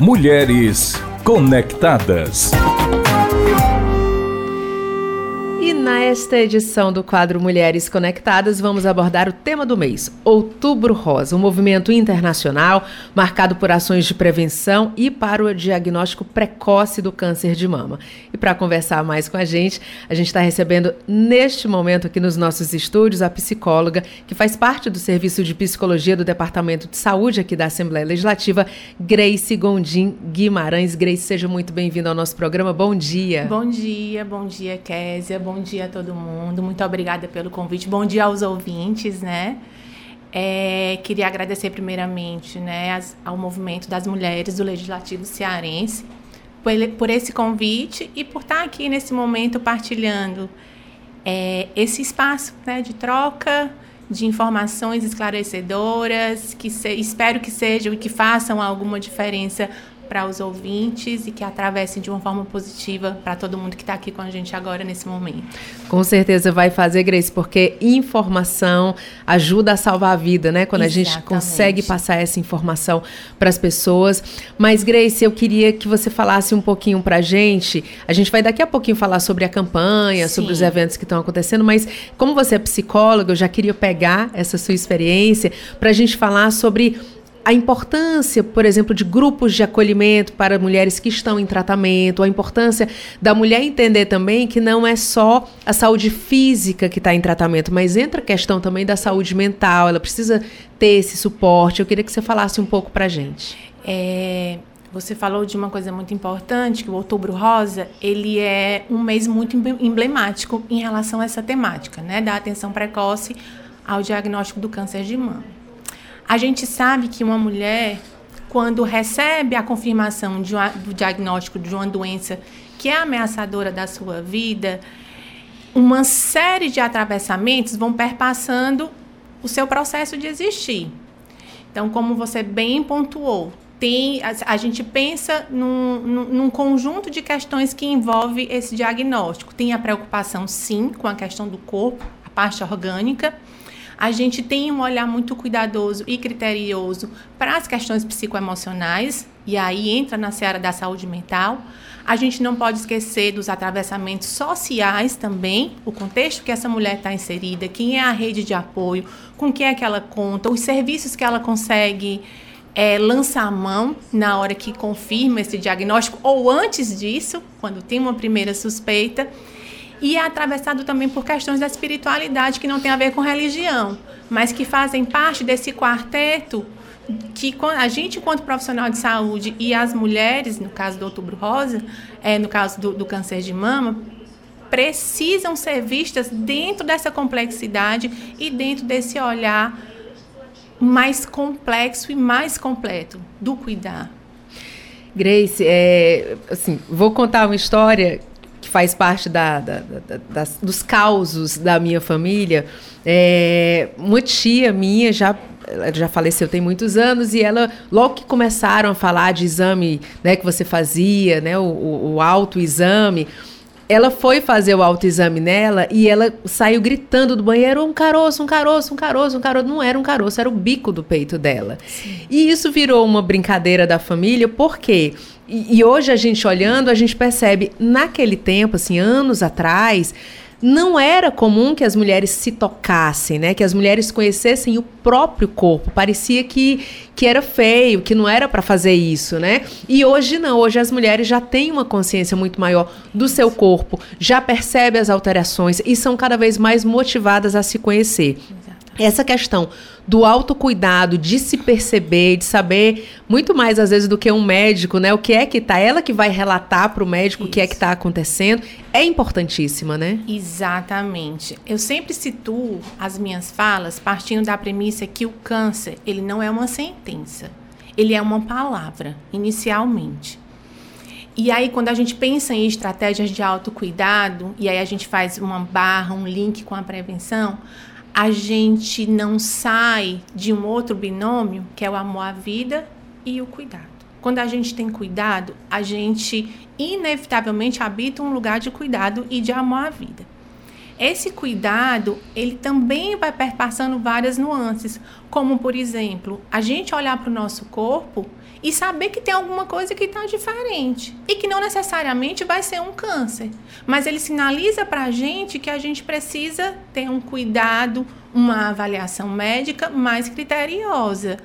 Mulheres Conectadas. Nesta edição do quadro Mulheres Conectadas, vamos abordar o tema do mês, Outubro Rosa, um movimento internacional marcado por ações de prevenção e para o diagnóstico precoce do câncer de mama. E para conversar mais com a gente, a gente está recebendo neste momento aqui nos nossos estúdios a psicóloga que faz parte do Serviço de Psicologia do Departamento de Saúde aqui da Assembleia Legislativa, Grace Gondim Guimarães. Grace, seja muito bem-vinda ao nosso programa. Bom dia. Bom dia, bom dia, Késia. Bom bom dia a todo mundo. Muito obrigada pelo convite. Bom dia aos ouvintes, né? É, queria agradecer primeiramente né, as, ao movimento das mulheres do Legislativo Cearense por, por esse convite e por estar aqui nesse momento partilhando é, esse espaço né, de troca de informações esclarecedoras, que se, espero que sejam e que façam alguma diferença para os ouvintes e que atravessem de uma forma positiva para todo mundo que está aqui com a gente agora nesse momento. Com certeza vai fazer, Grace, porque informação ajuda a salvar a vida, né? Quando Exatamente. a gente consegue passar essa informação para as pessoas. Mas, Grace, eu queria que você falasse um pouquinho para a gente. A gente vai daqui a pouquinho falar sobre a campanha, Sim. sobre os eventos que estão acontecendo, mas como você é psicóloga, eu já queria pegar essa sua experiência para a gente falar sobre a importância, por exemplo, de grupos de acolhimento para mulheres que estão em tratamento, a importância da mulher entender também que não é só a saúde física que está em tratamento, mas entra a questão também da saúde mental, ela precisa ter esse suporte. Eu queria que você falasse um pouco para a gente. É, você falou de uma coisa muito importante, que o Outubro Rosa, ele é um mês muito emblemático em relação a essa temática, né, da atenção precoce ao diagnóstico do câncer de mama. A gente sabe que uma mulher, quando recebe a confirmação de uma, do diagnóstico de uma doença que é ameaçadora da sua vida, uma série de atravessamentos vão perpassando o seu processo de existir. Então, como você bem pontuou, tem, a, a gente pensa num, num, num, conjunto de questões que envolve esse diagnóstico. Tem a preocupação, sim, com a questão do corpo, a parte orgânica, a gente tem um olhar muito cuidadoso e criterioso para as questões psicoemocionais, e aí entra na seara da saúde mental. A gente não pode esquecer dos atravessamentos sociais também, o contexto que essa mulher está inserida, quem é a rede de apoio, com quem é que ela conta, os serviços que ela consegue é, lançar a mão na hora que confirma esse diagnóstico, ou antes disso, quando tem uma primeira suspeita e é atravessado também por questões da espiritualidade que não tem a ver com religião, mas que fazem parte desse quarteto que a gente, enquanto profissional de saúde, e as mulheres, no caso do Outubro Rosa, é, no caso do, do câncer de mama, precisam ser vistas dentro dessa complexidade e dentro desse olhar mais complexo e mais completo do cuidar. Grace, é, assim, vou contar uma história faz parte da, da, da, dos causos da minha família, é, uma tia minha já já faleceu tem muitos anos e ela logo que começaram a falar de exame né que você fazia né o, o autoexame ela foi fazer o autoexame nela e ela saiu gritando do banheiro um caroço, um caroço, um caroço, um caroço. Não era um caroço, era o bico do peito dela. Sim. E isso virou uma brincadeira da família, porque e, e hoje a gente olhando, a gente percebe, naquele tempo, assim, anos atrás, não era comum que as mulheres se tocassem, né? Que as mulheres conhecessem o próprio corpo. Parecia que, que era feio, que não era para fazer isso, né? E hoje não. Hoje as mulheres já têm uma consciência muito maior do seu corpo, já percebem as alterações e são cada vez mais motivadas a se conhecer. Essa questão do autocuidado, de se perceber, de saber muito mais às vezes do que um médico, né? O que é que tá, ela que vai relatar para o médico Isso. o que é que está acontecendo, é importantíssima, né? Exatamente. Eu sempre situo as minhas falas partindo da premissa que o câncer, ele não é uma sentença. Ele é uma palavra, inicialmente. E aí, quando a gente pensa em estratégias de autocuidado, e aí a gente faz uma barra, um link com a prevenção, a gente não sai de um outro binômio, que é o amor à vida e o cuidado. Quando a gente tem cuidado, a gente inevitavelmente habita um lugar de cuidado e de amor à vida. Esse cuidado, ele também vai perpassando várias nuances, como por exemplo, a gente olhar para o nosso corpo e saber que tem alguma coisa que está diferente e que não necessariamente vai ser um câncer, mas ele sinaliza para a gente que a gente precisa ter um cuidado, uma avaliação médica mais criteriosa.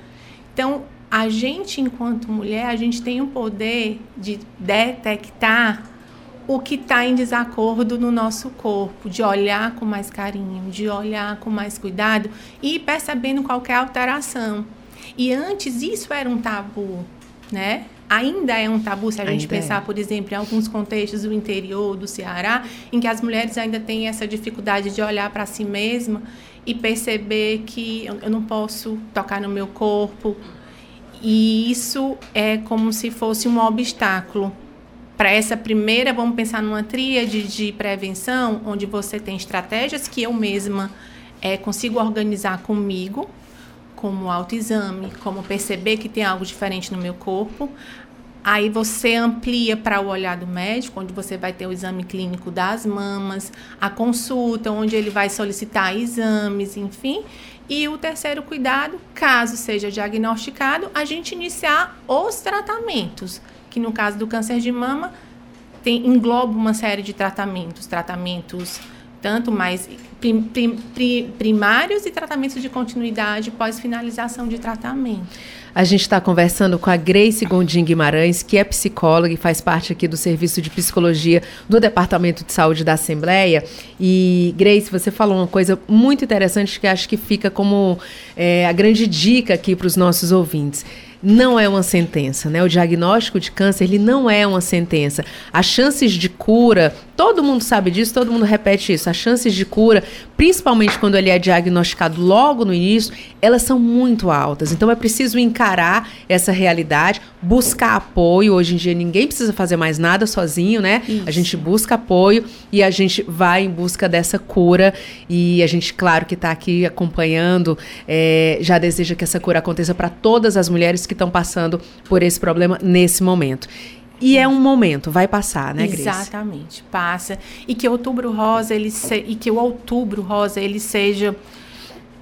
Então, a gente, enquanto mulher, a gente tem o poder de detectar o que está em desacordo no nosso corpo, de olhar com mais carinho, de olhar com mais cuidado e percebendo qualquer alteração. E antes isso era um tabu, né? Ainda é um tabu se a gente ainda pensar, é. por exemplo, em alguns contextos do interior do Ceará, em que as mulheres ainda têm essa dificuldade de olhar para si mesma e perceber que eu não posso tocar no meu corpo. E isso é como se fosse um obstáculo para essa primeira, vamos pensar numa tríade de prevenção, onde você tem estratégias que eu mesma é, consigo organizar comigo, como autoexame, como perceber que tem algo diferente no meu corpo. Aí você amplia para o olhar do médico, onde você vai ter o exame clínico das mamas, a consulta, onde ele vai solicitar exames, enfim. E o terceiro cuidado, caso seja diagnosticado, a gente iniciar os tratamentos que no caso do câncer de mama tem, engloba uma série de tratamentos, tratamentos tanto mais prim, prim, prim, primários e tratamentos de continuidade pós finalização de tratamento. A gente está conversando com a Grace Gondim Guimarães, que é psicóloga e faz parte aqui do Serviço de Psicologia do Departamento de Saúde da Assembleia. E, Grace, você falou uma coisa muito interessante que acho que fica como é, a grande dica aqui para os nossos ouvintes não é uma sentença, né? O diagnóstico de câncer, ele não é uma sentença. As chances de cura, todo mundo sabe disso, todo mundo repete isso. As chances de cura, principalmente quando ele é diagnosticado logo no início, elas são muito altas. Então é preciso encarar essa realidade, buscar apoio. Hoje em dia ninguém precisa fazer mais nada sozinho, né? Isso. A gente busca apoio e a gente vai em busca dessa cura. E a gente, claro, que está aqui acompanhando, é, já deseja que essa cura aconteça para todas as mulheres que estão passando por esse problema nesse momento. E é um momento, vai passar, né, Grace? Exatamente, passa. E que outubro rosa ele se, e que o outubro rosa ele seja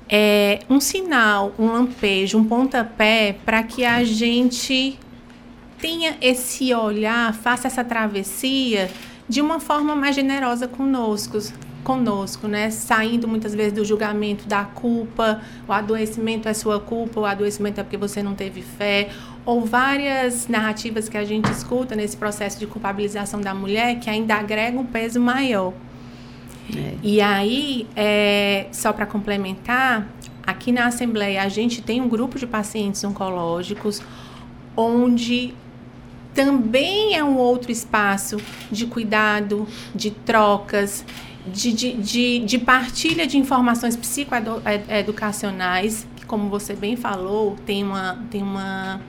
é, um sinal, um lampejo, um pontapé para que a gente tenha esse olhar, faça essa travessia de uma forma mais generosa conosco, conosco, né? Saindo muitas vezes do julgamento da culpa, o adoecimento é sua culpa, o adoecimento é porque você não teve fé, ou várias narrativas que a gente escuta nesse processo de culpabilização da mulher que ainda agrega um peso maior. É. E aí, é, só para complementar, aqui na Assembleia a gente tem um grupo de pacientes oncológicos onde também é um outro espaço de cuidado, de trocas, de, de, de, de partilha de informações psicoeducacionais, que como você bem falou, tem uma, tem uma,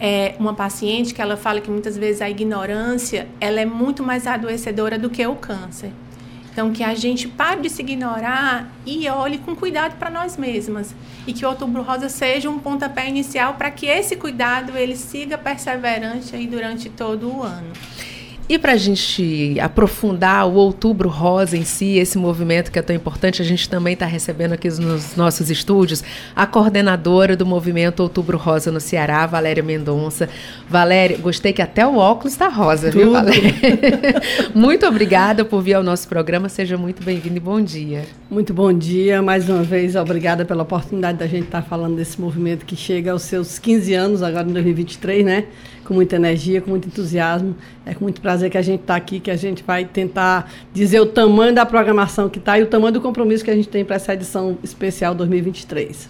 é, uma paciente que ela fala que muitas vezes a ignorância ela é muito mais adoecedora do que o câncer. Então, que a gente pare de se ignorar e olhe com cuidado para nós mesmas. E que o Outubro Rosa seja um pontapé inicial para que esse cuidado ele siga perseverante aí durante todo o ano. E para a gente aprofundar o Outubro Rosa em si, esse movimento que é tão importante, a gente também está recebendo aqui nos nossos estúdios a coordenadora do movimento Outubro Rosa no Ceará, Valéria Mendonça. Valéria, gostei que até o óculos está rosa, Tudo. viu, Valéria? muito obrigada por vir ao nosso programa, seja muito bem-vindo e bom dia. Muito bom dia, mais uma vez, obrigada pela oportunidade da gente estar tá falando desse movimento que chega aos seus 15 anos, agora em 2023, né? Com muita energia, com muito entusiasmo. É com muito prazer que a gente está aqui, que a gente vai tentar dizer o tamanho da programação que está e o tamanho do compromisso que a gente tem para essa edição especial 2023.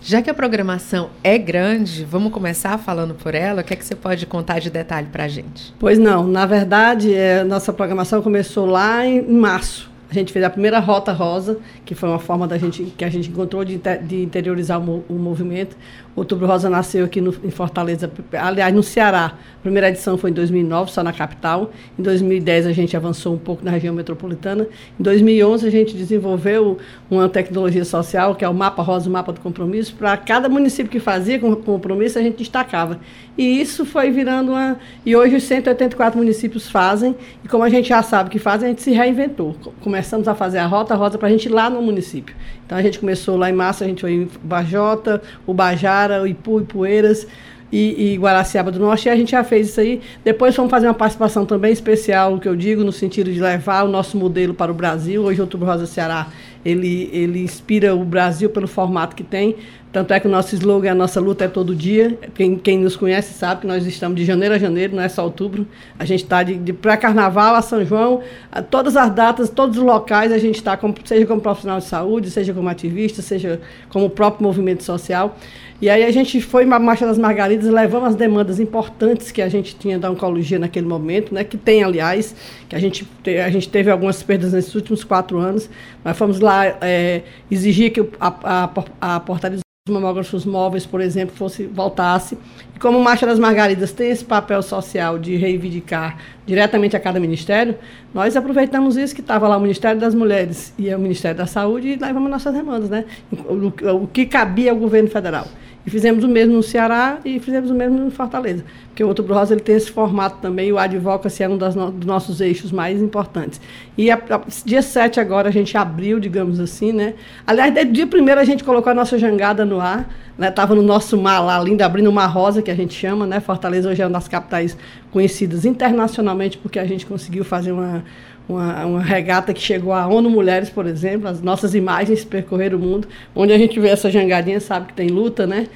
Já que a programação é grande, vamos começar falando por ela. O que é que você pode contar de detalhe para a gente? Pois não, na verdade, é, nossa programação começou lá em março. A gente fez a primeira Rota Rosa, que foi uma forma da gente, que a gente encontrou de, de interiorizar o, o movimento, Outubro Rosa nasceu aqui no, em Fortaleza, aliás, no Ceará. A primeira edição foi em 2009, só na capital. Em 2010 a gente avançou um pouco na região metropolitana. Em 2011 a gente desenvolveu uma tecnologia social, que é o Mapa Rosa, o Mapa do Compromisso. Para cada município que fazia com compromisso, a gente destacava. E isso foi virando uma... E hoje os 184 municípios fazem. E como a gente já sabe que fazem, a gente se reinventou. Começamos a fazer a Rota Rosa para a gente ir lá no município. Então a gente começou lá em março, a gente foi em Bajota, Ubajara, Ipu, Ipueiras e, e Guaraciaba do Norte, e a gente já fez isso aí. Depois fomos fazer uma participação também especial, o que eu digo, no sentido de levar o nosso modelo para o Brasil. Hoje, Outubro Rosa Ceará, ele, ele inspira o Brasil pelo formato que tem. Tanto é que o nosso slogan, a nossa luta é todo dia. Quem, quem nos conhece sabe que nós estamos de janeiro a janeiro, não é só outubro. A gente está de, de pré-carnaval a São João, a todas as datas, todos os locais, a gente está, seja como profissional de saúde, seja como ativista, seja como próprio movimento social. E aí a gente foi para a Marcha das Margaridas, levamos as demandas importantes que a gente tinha da oncologia naquele momento, né, que tem, aliás, que a gente, a gente teve algumas perdas nesses últimos quatro anos. Nós fomos lá é, exigir que a, a, a portaria dos mamógrafos móveis, por exemplo, fosse voltasse. E como Marcha das Margaridas tem esse papel social de reivindicar diretamente a cada ministério, nós aproveitamos isso que estava lá o Ministério das Mulheres e o Ministério da Saúde e levamos nossas demandas, né? O, o que cabia ao governo federal. E fizemos o mesmo no Ceará e fizemos o mesmo no Fortaleza. Porque o Outubro Rosa ele tem esse formato também, o advocacy é um das no, dos nossos eixos mais importantes. E a, a, dia 7 agora a gente abriu, digamos assim, né? Aliás, dia primeiro a gente colocou a nossa jangada no ar, né? Tava no nosso mar lá, lindo, abrindo uma rosa, que a gente chama, né? Fortaleza hoje é uma das capitais conhecidas internacionalmente, porque a gente conseguiu fazer uma uma, uma, regata que chegou à ONU Mulheres, por exemplo, as nossas imagens percorreram o mundo, onde a gente vê essa jangadinha, sabe que tem luta, né?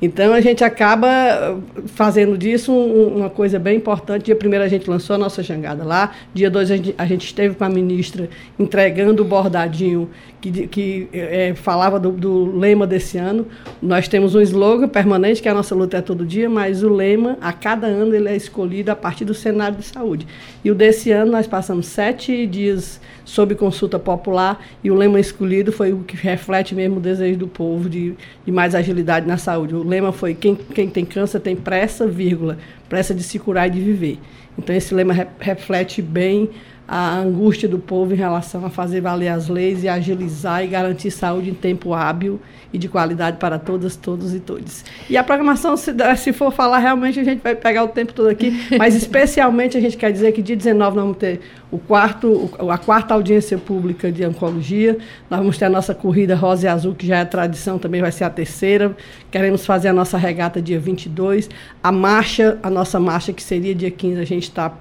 Então a gente acaba uh, fazendo disso uma coisa bem importante. Dia primeiro a gente lançou a nossa jangada lá, dia dois a gente, a gente esteve com a ministra entregando o bordadinho que, que é, falava do, do, lema desse ano. Nós temos um slogan permanente, que a nossa luta é todo dia, mas o lema, a cada ano, ele é escolhido a partir do cenário de saúde. E o desse ano nós passamos sete dias sob consulta popular e o lema escolhido foi o que reflete mesmo o desejo do povo de, de mais agilidade na saúde. O lema foi quem, quem tem câncer tem pressa, vírgula, pressa de se curar e de viver. Então esse lema re, reflete bem a angústia do povo em relação a fazer valer as leis e agilizar e garantir saúde em tempo hábil e de qualidade para todas, todos e todos. E a programação, se, se for falar, realmente a gente vai pegar o tempo todo aqui, mas especialmente a gente quer dizer que dia 19 nós vamos ter o quarto, a quarta audiência pública de oncologia, nós vamos ter a nossa corrida rosa e azul, que já é tradição, também vai ser a terceira, queremos fazer a nossa regata dia 22, a marcha, a nossa marcha, que seria dia 15, a gente está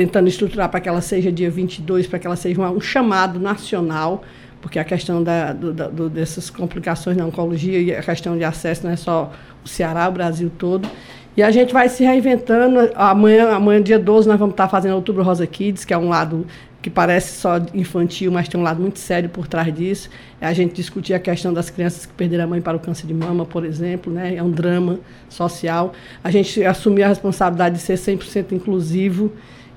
tentando estruturar para que ela seja dia 22, para que ela seja um, um chamado nacional, porque a questão da, do, do, dessas complicações na oncologia e a questão de acesso não é só o Ceará, o Brasil todo. E a gente vai se reinventando. Amanhã, amanhã dia 12, nós vamos estar fazendo Outubro Rosa Kids, que é um lado que parece só infantil, mas tem um lado muito sério por trás disso. É a gente discutir a questão das crianças que perderam a mãe para o câncer de mama, por exemplo, né? é um drama social. A gente assumir a responsabilidade de ser 100% inclusivo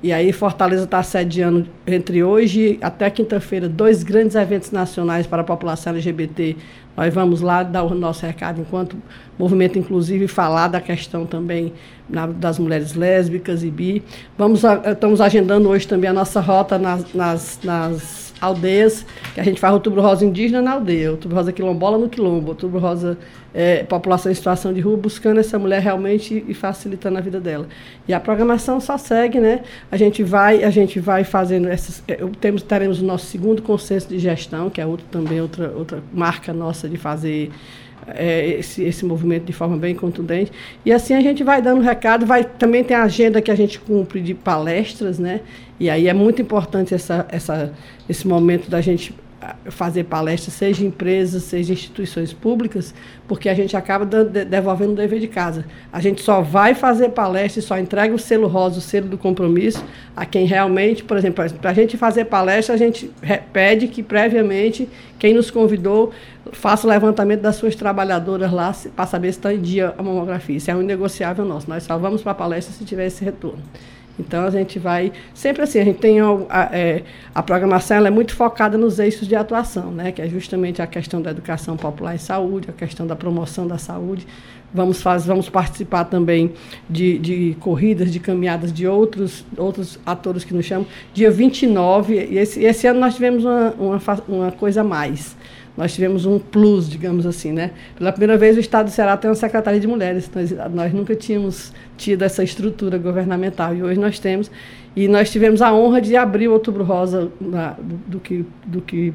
e aí Fortaleza está sediando entre hoje até quinta-feira dois grandes eventos nacionais para a população LGBT. Nós vamos lá dar o nosso recado enquanto movimento inclusive falar da questão também na, das mulheres lésbicas e bi. Vamos, estamos agendando hoje também a nossa rota nas, nas, nas aldeias, que a gente faz outubro rosa indígena na aldeia, outubro rosa quilombola no quilombo, outubro rosa é, população em situação de rua, buscando essa mulher realmente e facilitando a vida dela. E a programação só segue, né? A gente vai, a gente vai fazendo essas. É, temos, teremos o nosso segundo consenso de gestão, que é outro, também outra, outra marca nossa de fazer é, esse, esse movimento de forma bem contundente. E assim a gente vai dando recado, vai, também tem a agenda que a gente cumpre de palestras, né? E aí é muito importante essa, essa, esse momento da gente fazer palestras, seja empresas, seja instituições públicas, porque a gente acaba devolvendo o dever de casa. A gente só vai fazer palestra e só entrega o selo rosa, o selo do compromisso, a quem realmente, por exemplo, para a gente fazer palestra, a gente pede que previamente quem nos convidou faça o levantamento das suas trabalhadoras lá para saber se está em dia a mamografia. Isso é um negociável nosso. Nós só vamos para a palestra se tiver esse retorno. Então a gente vai sempre assim, a gente tem a, é, a programação ela é muito focada nos eixos de atuação, né? Que é justamente a questão da educação popular em saúde, a questão da promoção da saúde, Vamos, faz, vamos participar também de, de corridas, de caminhadas de outros, outros atores que nos chamam. Dia 29, e esse, esse ano nós tivemos uma, uma, uma coisa a mais nós tivemos um plus, digamos assim, né? Pela primeira vez o Estado do Ceará tem uma secretaria de mulheres. Nós, nós nunca tínhamos tido essa estrutura governamental e hoje nós temos. E nós tivemos a honra de abrir o Outubro Rosa na, do, do, que, do que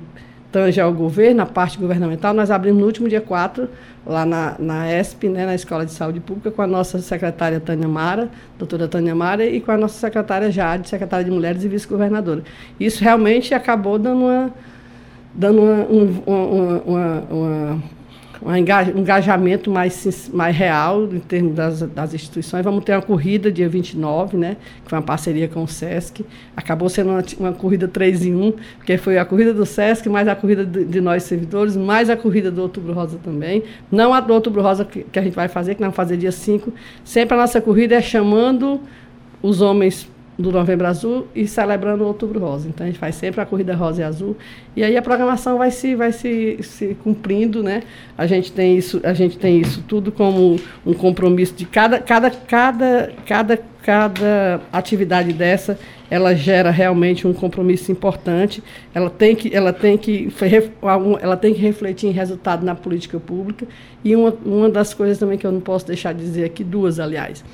tange ao governo, a parte governamental. Nós abrimos no último dia 4, lá na, na ESP, né, na Escola de Saúde Pública, com a nossa secretária Tânia Mara, doutora Tânia Mara, e com a nossa secretária Jade, secretária de Mulheres e vice-governadora. Isso realmente acabou dando uma dando uma, uma, uma, uma um engajamento mais, mais real em termos das, das instituições. Vamos ter uma corrida dia 29, né, que foi uma parceria com o SESC. Acabou sendo uma, uma corrida 3 em 1, porque foi a corrida do SESC, mais a corrida de, de, nós servidores, mais a corrida do Outubro Rosa também. Não a do Outubro Rosa que, que a gente vai fazer, que nós vamos fazer dia 5. Sempre a nossa corrida é chamando os homens do Novembro Azul e celebrando o Outubro Rosa. Então a gente faz sempre a corrida rosa e azul e aí a programação vai se vai se, se cumprindo, né? A gente tem isso a gente tem isso tudo como um compromisso de cada cada cada cada cada atividade dessa ela gera realmente um compromisso importante. Ela tem que ela tem que ela tem que refletir em resultado na política pública e uma, uma das coisas também que eu não posso deixar de dizer aqui duas aliás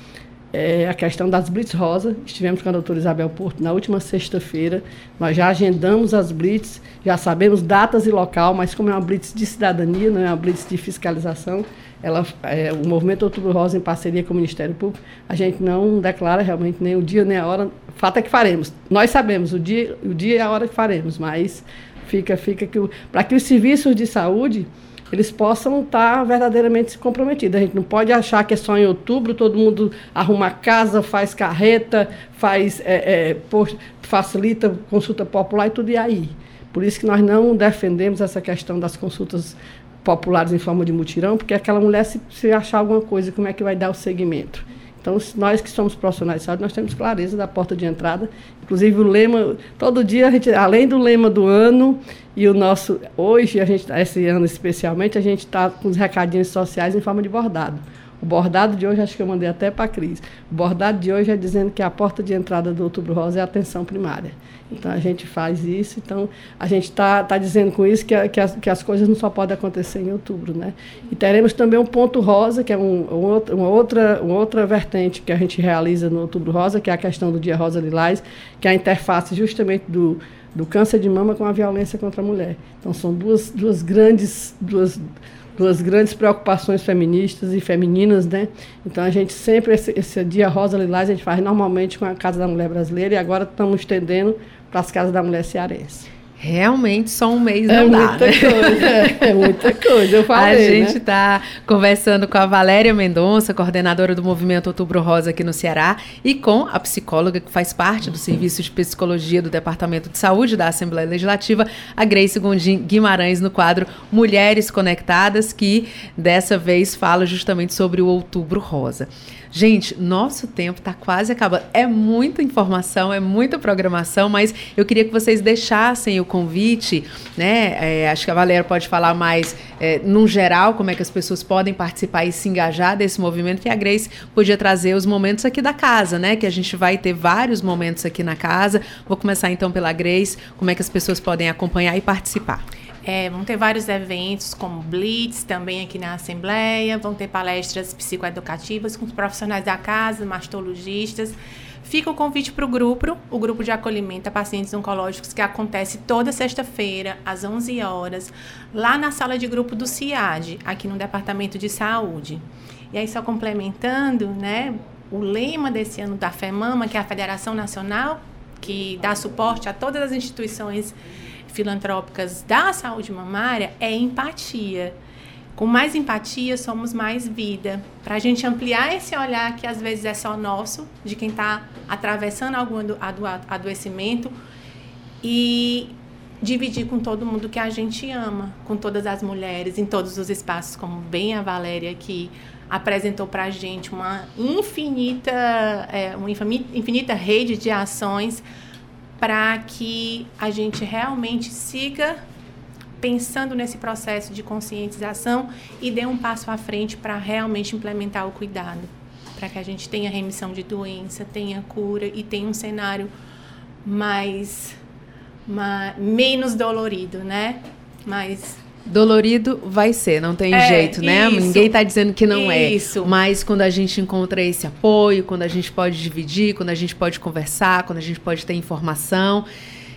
é a questão das Blitz Rosa. Estivemos com a doutora Isabel Porto na última sexta-feira. Nós já agendamos as Blitz, já sabemos datas e local, mas como é uma Blitz de cidadania, não é uma Blitz de fiscalização, ela, é, o Movimento Outubro Rosa, em parceria com o Ministério Público, a gente não declara realmente nem o dia nem a hora. O fato é que faremos. Nós sabemos o dia, o dia e a hora que faremos, mas fica, fica que para que os serviços de saúde eles possam estar verdadeiramente comprometidos. A gente não pode achar que é só em outubro, todo mundo arruma casa, faz carreta, faz, é, é, facilita consulta popular e tudo e aí. Por isso que nós não defendemos essa questão das consultas populares em forma de mutirão, porque aquela mulher, se, se achar alguma coisa, como é que vai dar o segmento? Então, nós que somos profissionais de saúde, nós temos clareza da porta de entrada. Inclusive, o lema, todo dia, a gente, além do lema do ano, e o nosso, hoje, a gente, esse ano especialmente, a gente está com os recadinhos sociais em forma de bordado. O bordado de hoje, acho que eu mandei até para a Cris. O bordado de hoje é dizendo que a porta de entrada do Outubro Rosa é a atenção primária. Então a gente faz isso. Então a gente está tá dizendo com isso que, que, as, que as coisas não só podem acontecer em outubro. Né? E teremos também um ponto rosa, que é um, um, uma, outra, uma outra vertente que a gente realiza no Outubro Rosa, que é a questão do Dia Rosa Lilás, que é a interface justamente do, do câncer de mama com a violência contra a mulher. Então são duas, duas grandes. Duas, duas grandes preocupações feministas e femininas, né? Então a gente sempre, esse, esse dia Rosa Lilás, a gente faz normalmente com a Casa da Mulher Brasileira e agora estamos estendendo para as Casas da Mulher Cearense. Realmente, só um mês é não dá. Muita né? coisa, é, muita coisa, eu falei. A gente está né? conversando com a Valéria Mendonça, coordenadora do Movimento Outubro Rosa aqui no Ceará, e com a psicóloga que faz parte do Serviço de Psicologia do Departamento de Saúde da Assembleia Legislativa, a Grace Gondim Guimarães, no quadro Mulheres Conectadas, que dessa vez fala justamente sobre o Outubro Rosa. Gente, nosso tempo está quase acabando. É muita informação, é muita programação, mas eu queria que vocês deixassem o convite, né? É, acho que a Valéria pode falar mais, é, num geral, como é que as pessoas podem participar e se engajar desse movimento. E a Grace podia trazer os momentos aqui da casa, né? Que a gente vai ter vários momentos aqui na casa. Vou começar então pela Grace, como é que as pessoas podem acompanhar e participar. É, vão ter vários eventos, como Blitz, também aqui na Assembleia, vão ter palestras psicoeducativas com os profissionais da casa, mastologistas. Fica o convite para o grupo, o grupo de acolhimento a pacientes oncológicos, que acontece toda sexta-feira, às 11 horas, lá na sala de grupo do CIAD, aqui no Departamento de Saúde. E aí, só complementando, né, o lema desse ano da FEMAMA, que é a Federação Nacional, que dá suporte a todas as instituições filantrópicas da saúde mamária é empatia. Com mais empatia, somos mais vida. Para a gente ampliar esse olhar que às vezes é só nosso, de quem está atravessando algum adoecimento, e dividir com todo mundo que a gente ama, com todas as mulheres, em todos os espaços, como bem a Valéria aqui apresentou para a gente uma infinita, é, uma infinita rede de ações para que a gente realmente siga pensando nesse processo de conscientização e dê um passo à frente para realmente implementar o cuidado, para que a gente tenha remissão de doença, tenha cura e tenha um cenário mais, mais menos dolorido, né? Mais Dolorido vai ser, não tem É, jeito, né? isso. Ninguém tá dizendo que não Isso. é. Mas quando a gente encontra esse apoio, quando a gente pode dividir, quando a gente pode conversar, quando a gente pode ter informação,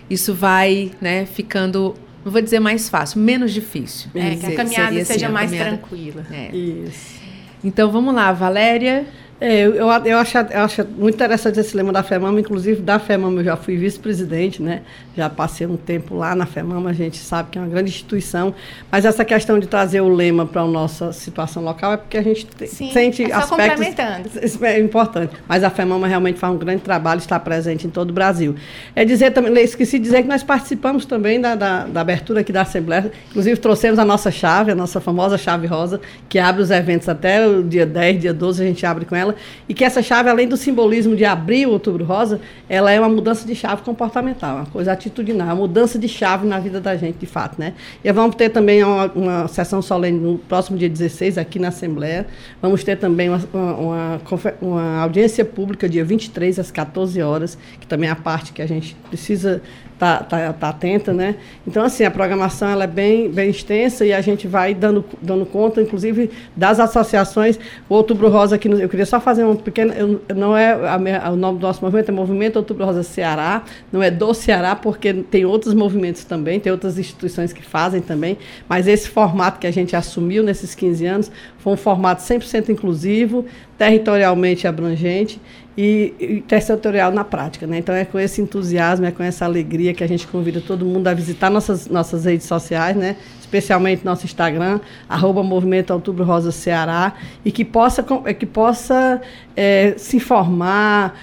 isso vai, né, ficando, não vou dizer mais fácil, menos difícil. é, que a caminhada seria assim, seja a mais caminhada- tranquila. É. Isso. Então vamos lá, Valéria. É, eu, eu, acho, eu acho muito interessante esse lema da FEMAMA, inclusive da FEMAMA eu já fui vice-presidente, né? Já passei um tempo lá na FEMAMA, a gente sabe que é uma grande instituição, mas essa questão de trazer o lema para a nossa situação local é porque a gente te- Sim, sente é só aspectos... complementando. Isso é importante, mas a FEMAMA realmente faz um grande trabalho, está presente em todo o Brasil. É dizer também, esqueci de dizer que nós participamos também da, da, da abertura aqui da Assembleia, inclusive trouxemos a nossa chave, a nossa famosa chave rosa, que abre os eventos até o dia 10, dia 12, a gente abre com ela, e que essa chave, além do simbolismo de abrir o Outubro Rosa, ela é uma mudança de chave comportamental, uma coisa atitudinal, uma mudança de chave na vida da gente, de fato, né? E vamos ter também uma, uma sessão solene no próximo dia 16, aqui na Assembleia, vamos ter também uma, uma, uma audiência pública, dia 23, às 14 horas, que também é a parte que a gente precisa tá, tá, tá atenta, né? Então, assim, a programação ela é bem, bem extensa e a gente vai dando, dando conta, inclusive, das associações. O Outubro Rosa aqui, eu queria só fazer um pequeno, eu- não é a o nome do nosso movimento, é Movimento Outubro Rosa Ceará, não é do Ceará, porque tem outros movimentos também, tem outras instituições que fazem também, mas esse formato que a gente assumiu nesses 15 anos foi um formato 100% inclusivo, territorialmente abrangente e, e territorial na prática. Né? Então é com esse entusiasmo, é com essa alegria que a gente convida todo mundo a visitar nossas, nossas redes sociais, né? especialmente nosso Instagram, arroba Movimento Outubro Rosa Ceará, e que possa, é, que possa é, se informar,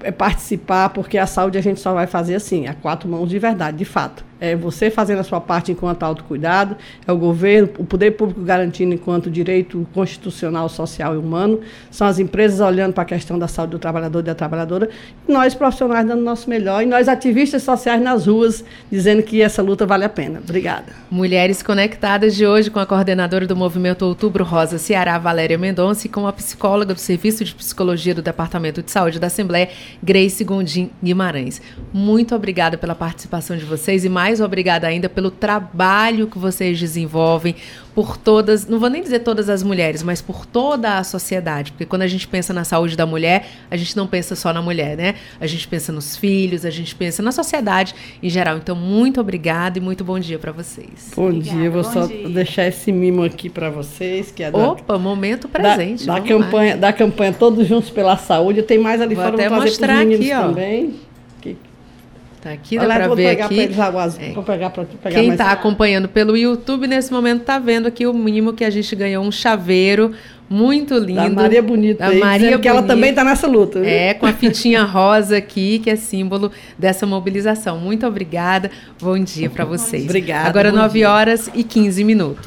é, participar, porque a saúde a gente só vai fazer assim, a quatro mãos de verdade, de fato. É você fazendo a sua parte enquanto autocuidado, é o governo, o poder público garantindo enquanto direito constitucional, social e humano, são as empresas olhando para a questão da saúde do trabalhador e da trabalhadora, nós profissionais dando o nosso melhor, e nós ativistas sociais nas ruas, dizendo que essa luta vale a pena. Obrigada. Mulheres Conectadas de hoje com a coordenadora do Movimento Outubro Rosa Ceará, Valéria Mendonça, e com a psicóloga do Serviço de Psicologia do Departamento de Saúde da Assembleia, Grace Gondim Guimarães. Muito obrigada pela participação de vocês e mais obrigada ainda pelo trabalho que vocês desenvolvem por todas, não vou nem dizer todas as mulheres, mas por toda a sociedade, porque quando a gente pensa na saúde da mulher, a gente não pensa só na mulher, né? A gente pensa nos filhos, a gente pensa na sociedade em geral. Então, muito obrigada e muito bom dia para vocês. Bom Obrigada, dia, vou bom só dia. deixar esse mimo aqui para vocês, que é da, Opa, momento presente. Da, da vamos lá. campanha, da campanha Todos Juntos pela Saúde. Tem mais ali Vou fora, até vou trazer mostrar aqui, ó. também. Que, Tá aqui, dá Olha, vou ver pegar aqui. pra. É. Vou pegar pra, pegar Quem está acompanhando pelo YouTube nesse momento está vendo aqui o mínimo que a gente ganhou um chaveiro muito lindo. Da Maria Bonita Da aí, Maria dizendo que ela Bonita. também está nessa luta. viu? É, com a fitinha rosa aqui, que é símbolo dessa mobilização. Muito obrigada. Bom dia para vocês. Obrigada, Agora bom 9 dia. horas e 15 minutos.